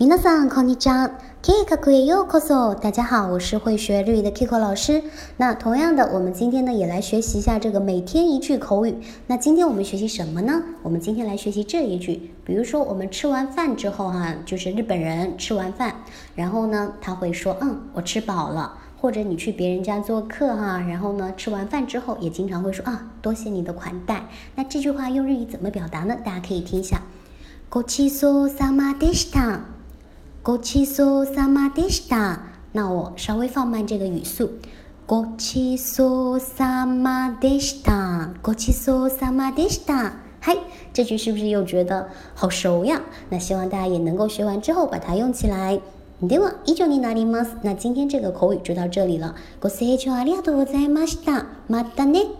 皆さんこんにちは。Kiko へようこそ。大家好，我是会学日语的 Kiko 老师。那同样的，我们今天呢也来学习一下这个每天一句口语。那今天我们学习什么呢？我们今天来学习这一句。比如说，我们吃完饭之后哈，就是日本人吃完饭，然后呢他会说，嗯，我吃饱了。或者你去别人家做客哈，然后呢吃完饭之后也经常会说啊，多谢你的款待。那这句话用日语怎么表达呢？大家可以听一下。ごちそうさまでした。 ごちそうさまでした。那我稍微放慢这个语速。ごちそうさまでした。ごちそうさまでした。嗨，这句是不是又觉得好熟呀？那希望大家也能够学完之后把它用起来。では以上になります。那今天这个口语就到这里了。ご清聴ありがとうございました。またね。